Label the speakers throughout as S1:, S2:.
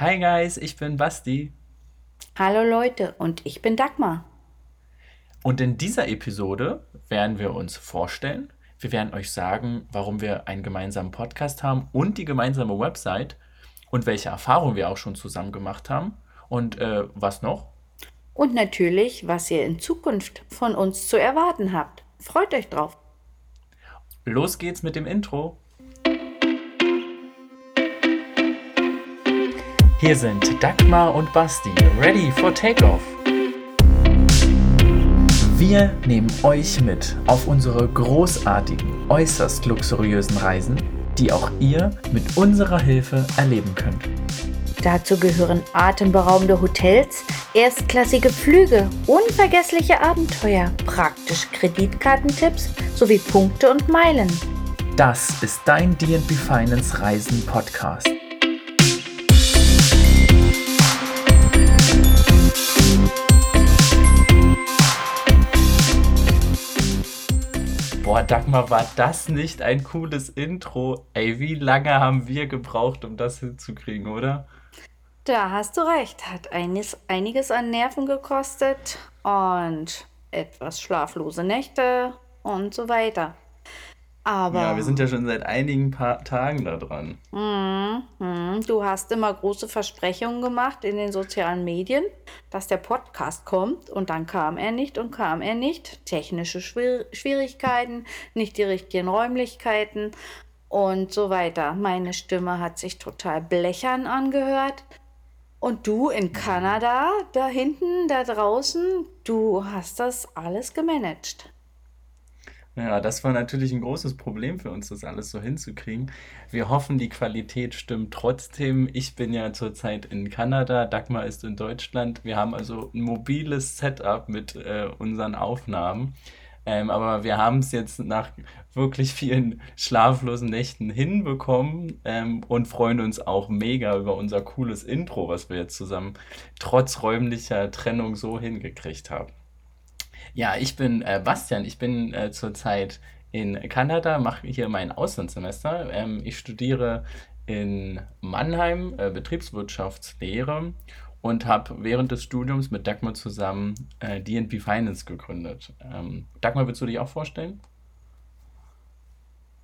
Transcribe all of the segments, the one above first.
S1: Hi Guys, ich bin Basti.
S2: Hallo Leute und ich bin Dagmar.
S1: Und in dieser Episode werden wir uns vorstellen. Wir werden euch sagen, warum wir einen gemeinsamen Podcast haben und die gemeinsame Website und welche Erfahrungen wir auch schon zusammen gemacht haben. Und äh, was noch?
S2: Und natürlich, was ihr in Zukunft von uns zu erwarten habt. Freut euch drauf.
S1: Los geht's mit dem Intro. Hier sind Dagmar und Basti, ready for takeoff. Wir nehmen euch mit auf unsere großartigen, äußerst luxuriösen Reisen, die auch ihr mit unserer Hilfe erleben könnt.
S2: Dazu gehören atemberaubende Hotels, erstklassige Flüge, unvergessliche Abenteuer, praktische Kreditkartentipps sowie Punkte und Meilen.
S1: Das ist dein DB Finance Reisen Podcast. Boah, Dagmar, war das nicht ein cooles Intro? Ey, wie lange haben wir gebraucht, um das hinzukriegen, oder?
S2: Da hast du recht. Hat einiges, einiges an Nerven gekostet und etwas schlaflose Nächte und so weiter.
S1: Aber. Ja, wir sind ja schon seit einigen paar Tagen da dran.
S2: Mm, mm, du hast immer große Versprechungen gemacht in den sozialen Medien, dass der Podcast kommt und dann kam er nicht und kam er nicht. Technische Schwier Schwierigkeiten, nicht die richtigen Räumlichkeiten und so weiter. Meine Stimme hat sich total blechern angehört. Und du in Kanada, da hinten, da draußen, du hast das alles gemanagt.
S1: Ja, das war natürlich ein großes Problem für uns, das alles so hinzukriegen. Wir hoffen, die Qualität stimmt trotzdem. Ich bin ja zurzeit in Kanada, Dagmar ist in Deutschland. Wir haben also ein mobiles Setup mit äh, unseren Aufnahmen. Ähm, aber wir haben es jetzt nach wirklich vielen schlaflosen Nächten hinbekommen ähm, und freuen uns auch mega über unser cooles Intro, was wir jetzt zusammen trotz räumlicher Trennung so hingekriegt haben. Ja, ich bin äh, Bastian, ich bin äh, zurzeit in Kanada, mache hier mein Auslandssemester. Ähm, ich studiere in Mannheim äh, Betriebswirtschaftslehre und habe während des Studiums mit Dagmar zusammen äh, DNP Finance gegründet. Ähm, Dagmar, willst du dich auch vorstellen?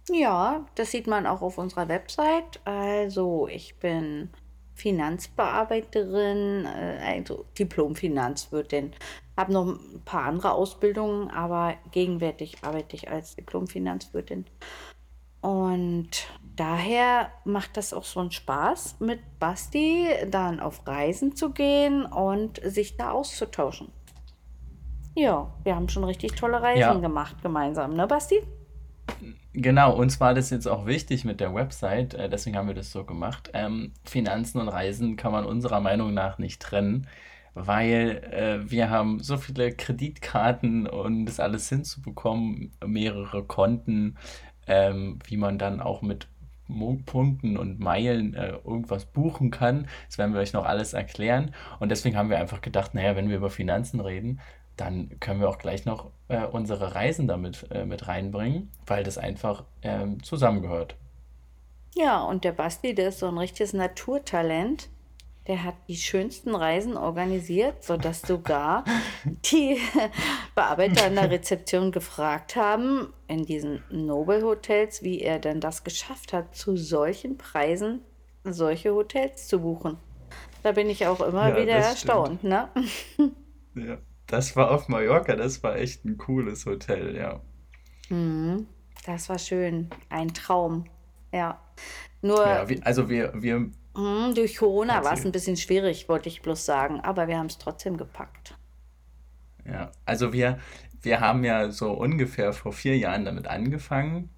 S2: Ja, das sieht man auch auf unserer Website. Also, ich bin Finanzbearbeiterin, äh, also Diplom-Finanzwirtin. Habe noch ein paar andere Ausbildungen, aber gegenwärtig arbeite ich als Diplom-Finanzwirtin. Und daher macht das auch so einen Spaß, mit Basti dann auf Reisen zu gehen und sich da auszutauschen. Ja, wir haben schon richtig tolle Reisen Ja. gemacht gemeinsam, ne, Basti?
S1: Genau, uns war das jetzt auch wichtig mit der Website, äh, deswegen haben wir das so gemacht. Ähm, Finanzen und Reisen kann man unserer Meinung nach nicht trennen, weil äh, wir haben so viele Kreditkarten und das alles hinzubekommen, mehrere Konten, ähm, wie man dann auch mit Punkten und Meilen äh, irgendwas buchen kann. Das werden wir euch noch alles erklären. Und deswegen haben wir einfach gedacht, naja, wenn wir über Finanzen reden, dann können wir auch gleich noch äh, unsere Reisen damit äh, mit reinbringen, weil das einfach ähm, zusammengehört.
S2: Ja, und der Basti, der ist so ein richtiges Naturtalent. Der hat die schönsten Reisen organisiert, sodass sogar die Bearbeiter an der Rezeption gefragt haben, in diesen Nobel-Hotels, wie er denn das geschafft hat, zu solchen Preisen solche Hotels zu buchen. Da bin ich auch immer ja, wieder erstaunt, ne?
S1: Ja, das war auf Mallorca, das war echt ein cooles Hotel, ja.
S2: Mhm, das war schön, ein Traum, ja. Nur.
S1: Ja, wie, also wir, wir
S2: Mhm, durch Corona war es ein bisschen schwierig, wollte ich bloß sagen, aber wir haben es trotzdem gepackt.
S1: Ja, also wir, wir haben ja so ungefähr vor vier Jahren damit angefangen.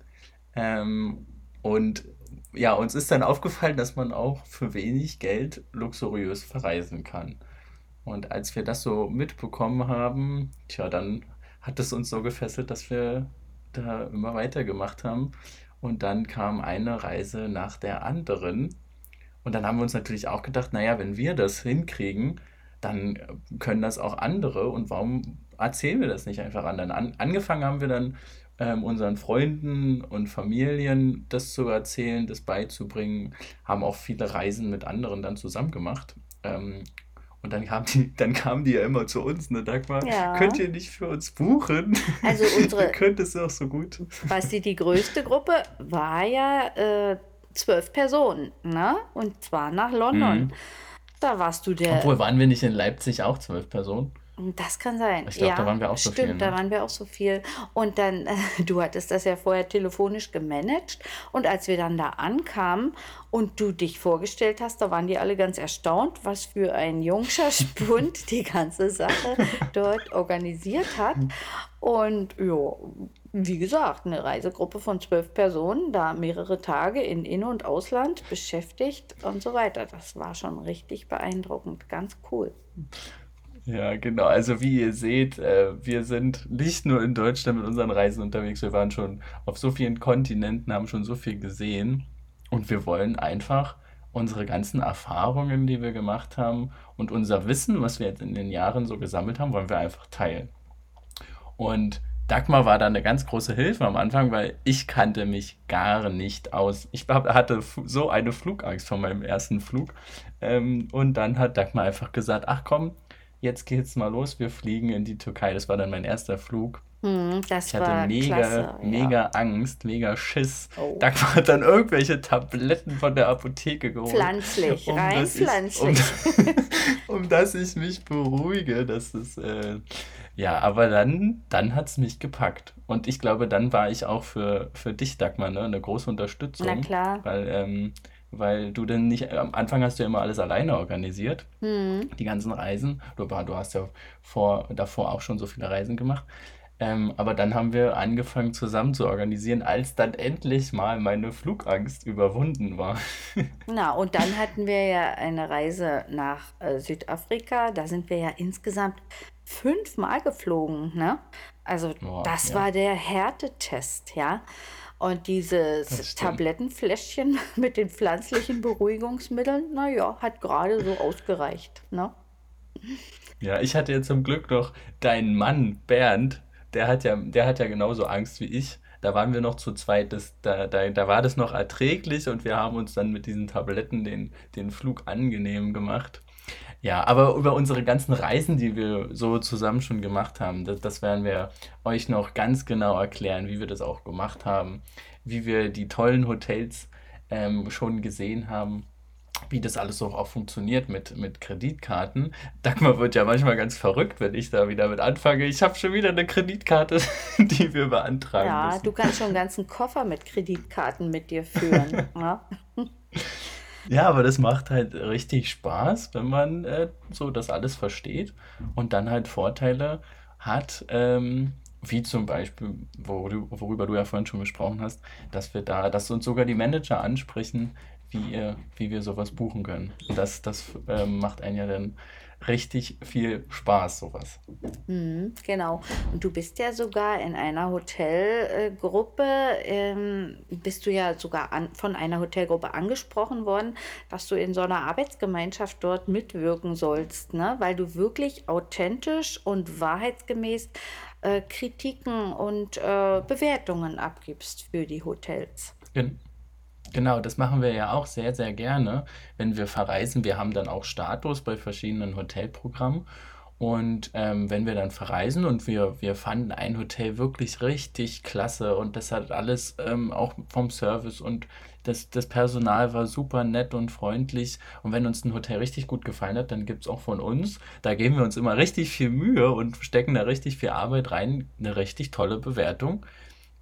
S1: Ähm, und ja, uns ist dann aufgefallen, dass man auch für wenig Geld luxuriös verreisen kann. Und als wir das so mitbekommen haben, tja, dann hat es uns so gefesselt, dass wir da immer weitergemacht haben. Und dann kam eine Reise nach der anderen. Und dann haben wir uns natürlich auch gedacht, naja, wenn wir das hinkriegen, dann können das auch andere und warum erzählen wir das nicht einfach anderen? An, angefangen haben wir dann ähm, unseren Freunden und Familien das zu erzählen, das beizubringen, haben auch viele Reisen mit anderen dann zusammen gemacht. Ähm, und dann kamen die, dann kamen die ja immer zu uns, ne, Dagmar, könnt
S2: Ja.
S1: ihr nicht für uns buchen?
S2: Also
S1: Ihr
S2: unsere,
S1: könnt es doch so gut.
S2: weißt du, die größte Gruppe war ja äh, zwölf Personen, ne? Und zwar nach London.
S1: Mhm.
S2: Da warst du der
S1: Obwohl, waren wir nicht in Leipzig auch zwölf Personen?
S2: Das kann sein.
S1: Ich glaube, da
S2: Ja,
S1: waren wir auch so viel,
S2: stimmt, da
S1: ne?
S2: waren wir auch so viel. Und dann, äh, du hattest das ja vorher telefonisch gemanagt. Und als wir dann da ankamen und du dich vorgestellt hast, da waren die alle ganz erstaunt, was für ein jungscher Spund die ganze Sache dort organisiert hat. Und ja, wie gesagt, eine Reisegruppe von zwölf Personen, da mehrere Tage in In- und Ausland beschäftigt und so weiter. Das war schon richtig beeindruckend. Ganz cool.
S1: Ja, genau. Also wie ihr seht, äh, wir sind nicht nur in Deutschland mit unseren Reisen unterwegs, wir waren schon auf so vielen Kontinenten, haben schon so viel gesehen und wir wollen einfach unsere ganzen Erfahrungen, die wir gemacht haben und unser Wissen, was wir jetzt in den Jahren so gesammelt haben, wollen wir einfach teilen. Und Dagmar war da eine ganz große Hilfe am Anfang, weil ich kannte mich gar nicht aus. Ich hatte so eine Flugangst vor meinem ersten Flug. Ähm, und dann hat Dagmar einfach gesagt, ach komm, jetzt geht's mal los, wir fliegen in die Türkei. Das war dann mein erster Flug.
S2: Hm,
S1: Ich hatte mega,
S2: klasse, ja.
S1: mega Angst, mega Schiss.
S2: Oh.
S1: Dagmar hat dann irgendwelche Tabletten von der Apotheke geholt,
S2: Pflanzlich,
S1: um
S2: rein
S1: dass ich, um,
S2: pflanzlich.
S1: um dass ich mich beruhige. Das ist, äh, ja, aber dann, dann hat es mich gepackt. Und ich glaube, dann war ich auch für, für dich, Dagmar, ne, eine große
S2: Na
S1: Unterstützung,
S2: klar.
S1: weil, ähm, weil du dann nicht, am Anfang hast du ja immer alles alleine organisiert,
S2: Hm.
S1: die ganzen Reisen. Du, du hast ja vor, davor auch schon so viele Reisen gemacht. Ähm, aber dann haben wir angefangen zusammen zu organisieren, als dann endlich mal meine Flugangst überwunden war.
S2: Na, und dann hatten wir ja eine Reise nach äh, Südafrika. Da sind wir ja insgesamt fünfmal geflogen, ne? Also
S1: Boah,
S2: das
S1: ja,
S2: war der Härtetest, ja. Und dieses. Tablettenfläschchen mit den pflanzlichen Beruhigungsmitteln, naja, hat gerade so ausgereicht, ne?
S1: Ja, ich hatte ja zum Glück noch deinen Mann, Bernd, der hat ja, der hat ja genauso Angst wie ich. Da waren wir noch zu zweit, das, da, da, da war das noch erträglich und wir haben uns dann mit diesen Tabletten den, den Flug angenehm gemacht. Ja, aber über unsere ganzen Reisen, die wir so zusammen schon gemacht haben, das, das werden wir euch noch ganz genau erklären, wie wir das auch gemacht haben, wie wir die tollen Hotels ähm, schon gesehen haben wie das alles so auch funktioniert mit, mit Kreditkarten. Dagmar wird ja manchmal ganz verrückt, wenn ich da wieder mit anfange. Ich habe schon wieder eine Kreditkarte, die wir beantragen
S2: Ja, du
S1: müssen.
S2: kannst schon einen ganzen Koffer mit Kreditkarten mit dir führen, ne?
S1: Ja, aber das macht halt richtig Spaß, wenn man äh, so das alles versteht und dann halt Vorteile hat, ähm, wie zum Beispiel, worü- worüber du ja vorhin schon gesprochen hast, dass wir da, dass uns sogar die Manager ansprechen, wie, ihr, wie wir sowas buchen können. Das, das ähm, macht einen ja dann richtig viel Spaß, sowas.
S2: Mhm, genau. Und du bist ja sogar in einer Hotelgruppe, ähm, bist du ja sogar an, von einer Hotelgruppe angesprochen worden, dass du in so einer Arbeitsgemeinschaft dort mitwirken sollst, ne? Weil du wirklich authentisch und wahrheitsgemäß äh, Kritiken und äh, Bewertungen abgibst für die Hotels.
S1: Gen genau, das machen wir ja auch sehr, sehr gerne, wenn wir verreisen. Wir haben dann auch Status bei verschiedenen Hotelprogrammen. Und ähm, wenn wir dann verreisen und wir, wir fanden ein Hotel wirklich richtig klasse und das hat alles ähm, auch vom Service und das, das Personal war super nett und freundlich. Und wenn uns ein Hotel richtig gut gefallen hat, dann gibt es auch von uns, da geben wir uns immer richtig viel Mühe und stecken da richtig viel Arbeit rein, eine richtig tolle Bewertung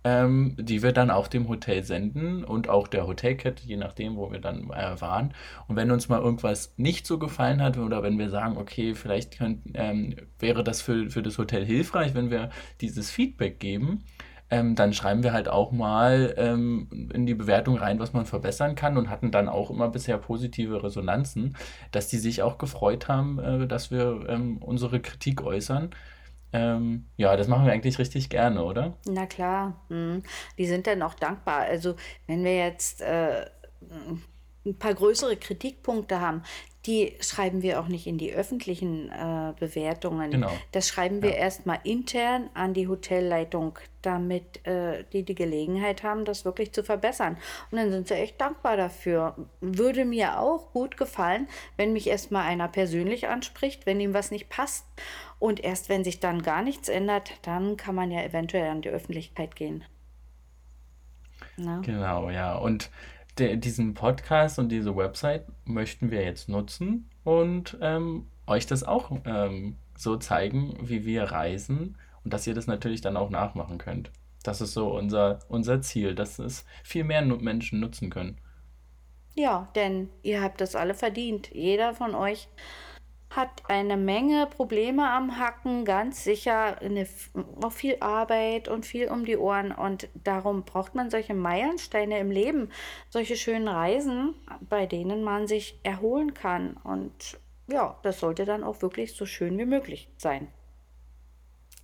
S1: ähm, die wir dann auch dem Hotel senden und auch der Hotelkette, je nachdem, wo wir dann äh, waren. Und wenn uns mal irgendwas nicht so gefallen hat oder wenn wir sagen, okay, vielleicht könnt, ähm, wäre das für, für das Hotel hilfreich, wenn wir dieses Feedback geben, ähm, dann schreiben wir halt auch mal ähm, in die Bewertung rein, was man verbessern kann und hatten dann auch immer bisher positive Resonanzen, dass die sich auch gefreut haben, äh, dass wir ähm, unsere Kritik äußern. Ähm, ja, das machen wir eigentlich richtig gerne, oder?
S2: Na klar, mhm. Die sind dann auch dankbar. Also wenn wir jetzt äh, ein paar größere Kritikpunkte haben, die schreiben wir auch nicht in die öffentlichen äh, Bewertungen.
S1: Genau.
S2: Das schreiben wir
S1: Ja.
S2: erstmal intern an die Hotelleitung, damit äh, die die Gelegenheit haben, das wirklich zu verbessern. Und dann sind sie echt dankbar dafür. Würde mir auch gut gefallen, wenn mich erstmal einer persönlich anspricht, wenn ihm was nicht passt. Und erst wenn sich dann gar nichts ändert, dann kann man ja eventuell an die Öffentlichkeit gehen. Na?
S1: Genau, ja. Und de, diesen Podcast und diese Website möchten wir jetzt nutzen und ähm, euch das auch ähm, so zeigen, wie wir reisen und dass ihr das natürlich dann auch nachmachen könnt. Das ist so unser, unser Ziel, dass es viel mehr Menschen nutzen können.
S2: Ja, denn ihr habt das alle verdient. Jeder von euch hat eine Menge Probleme am Hacken, ganz sicher, eine, auch viel Arbeit und viel um die Ohren. Und darum braucht man solche Meilensteine im Leben, solche schönen Reisen, bei denen man sich erholen kann. Und ja, das sollte dann auch wirklich so schön wie möglich sein.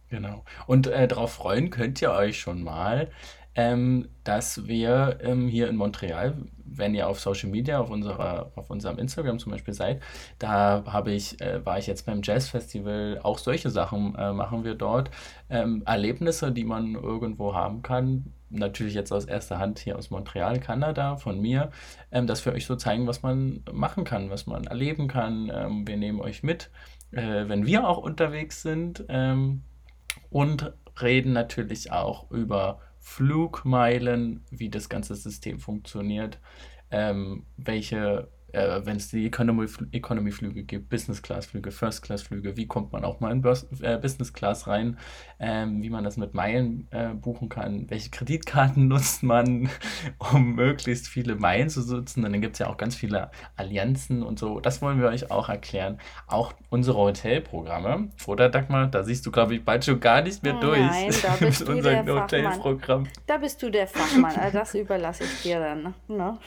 S1: Genau. Und äh, darauf freuen könnt ihr euch schon mal, ähm, dass wir ähm, hier in Montreal, wenn ihr auf Social Media, auf unserer, auf unserem Instagram zum Beispiel seid, da habe ich, äh, war ich jetzt beim Jazz Festival, auch solche Sachen äh, machen wir dort. Ähm, Erlebnisse, die man irgendwo haben kann. Natürlich jetzt aus erster Hand hier aus Montreal, Kanada, von mir, ähm, dass wir euch so zeigen, was man machen kann, was man erleben kann. Ähm, wir nehmen euch mit, äh, wenn wir auch unterwegs sind. Ähm, und reden natürlich auch über Flugmeilen, wie das ganze System funktioniert, ähm, welche, äh, wenn es die Economy, Economy-Flüge gibt, Business-Class-Flüge, First-Class-Flüge, wie kommt man auch mal in äh, Business-Class rein, ähm, wie man das mit Meilen äh, buchen kann, welche Kreditkarten nutzt man, um möglichst viele Meilen zu nutzen. Und dann gibt es ja auch ganz viele Allianzen und so. Das wollen wir euch auch erklären. Auch unsere Hotelprogramme. Oder Dagmar, da siehst du, glaube ich, bald schon gar nicht mehr durch
S2: Nein, da bist
S1: mit unserem. Hotelprogramm.
S2: Da bist du der Fachmann. Also das überlasse ich dir dann. Ne?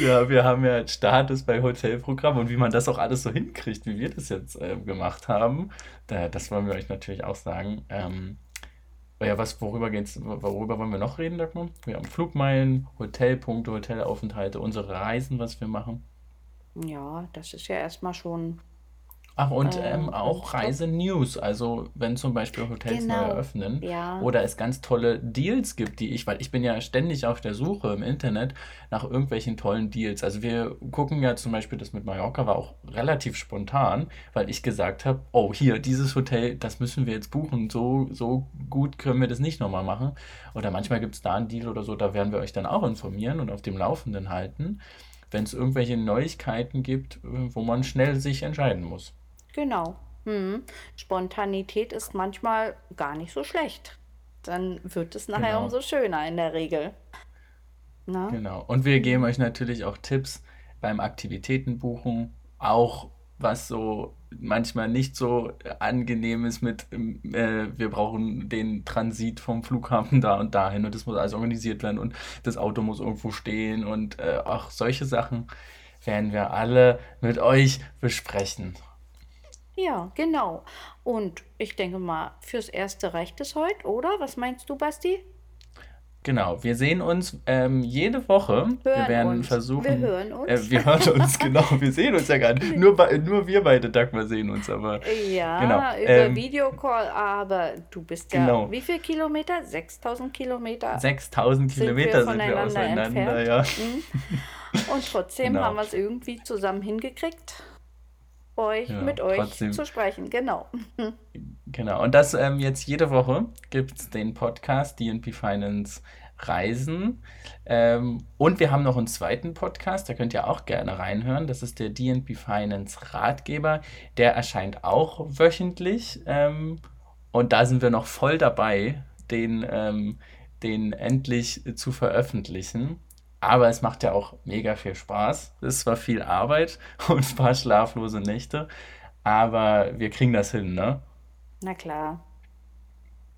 S1: Ja, wir haben ja Status bei Hotelprogramm und wie man das auch alles so hinkriegt, wie wir das jetzt äh, gemacht haben, da, das wollen wir euch natürlich auch sagen. Ähm, ja, was, worüber geht's, worüber wollen wir noch reden, Dagmar? Wir haben Flugmeilen, Hotelpunkte, Hotelaufenthalte, unsere Reisen, was wir machen.
S2: Ja, das ist ja erstmal schon
S1: Ach, und
S2: äh,
S1: ähm, auch. Reisenews, also wenn zum Beispiel Hotels neu
S2: Genau.
S1: eröffnen
S2: Ja.
S1: oder es ganz tolle Deals gibt, die ich, weil ich bin ja ständig auf der Suche im Internet nach irgendwelchen tollen Deals. Also wir gucken ja zum Beispiel, das mit Mallorca war auch relativ spontan, weil ich gesagt habe, oh hier, dieses Hotel, das müssen wir jetzt buchen, so, so gut können wir das nicht nochmal machen. Oder manchmal gibt es da einen Deal oder so, da werden wir euch dann auch informieren und auf dem Laufenden halten, wenn es irgendwelche Neuigkeiten gibt, wo man schnell sich entscheiden muss.
S2: Genau. Hm. Spontanität ist manchmal gar nicht so schlecht. Dann wird es nachher
S1: Genau.
S2: umso schöner in der Regel. Na?
S1: Genau. Und wir geben euch natürlich auch Tipps beim Aktivitätenbuchen, auch was so manchmal nicht so angenehm ist mit, ähm, äh, wir brauchen den Transit vom Flughafen da und dahin und das muss alles organisiert werden und das Auto muss irgendwo stehen und äh, auch solche Sachen werden wir alle mit euch besprechen.
S2: Ja, genau. Und ich denke mal, fürs Erste reicht es heute, oder? Was meinst du, Basti?
S1: Genau, wir sehen uns ähm, jede Woche. Wir
S2: Hören
S1: werden
S2: uns. Wir
S1: versuchen,
S2: hören
S1: äh,
S2: uns.
S1: wir hören uns, genau, wir sehen uns ja gar nicht. Nur, bei, nur wir beide, Dagmar, sehen uns, aber
S2: Ja,
S1: genau.
S2: über
S1: Ähm,
S2: Videocall, aber du bist ja,
S1: genau.
S2: wie viel Kilometer? 6000 Kilometer
S1: 6000
S2: sind wir
S1: Kilometer sind wir
S2: voneinander
S1: auseinander,
S2: entfernt.
S1: ja.
S2: Mhm. Und trotzdem
S1: Genau.
S2: haben wir es irgendwie zusammen hingekriegt, euch
S1: Ja,
S2: mit euch
S1: trotzdem.
S2: zu sprechen. Genau.
S1: Genau. Und das ähm, jetzt jede Woche gibt es den Podcast DNP Finance Reisen. Ähm, und wir haben noch einen zweiten Podcast, da könnt ihr auch gerne reinhören. Das ist der DNP Finance Ratgeber. Der erscheint auch wöchentlich. Ähm, und da sind wir noch voll dabei, den, ähm, den endlich zu veröffentlichen. Aber es macht ja auch mega viel Spaß. Es ist zwar viel Arbeit und ein paar schlaflose Nächte, aber wir kriegen das hin, ne?
S2: Na klar.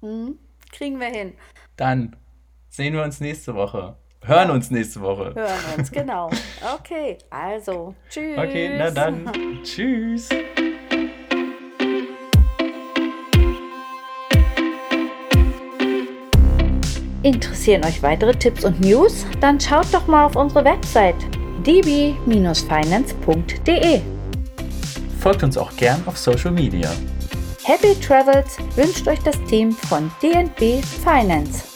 S2: Mhm. Kriegen wir hin.
S1: Dann sehen wir uns nächste Woche. Hören uns nächste Woche.
S2: Hören uns, genau. Okay, also, tschüss.
S1: Okay, na dann. Tschüss.
S2: Interessieren euch weitere Tipps und News? Dann schaut doch mal auf unsere Website db-finance.de.
S1: folgt uns auch gern auf Social Media.
S2: Happy Travels wünscht euch das Team von DNB Finance.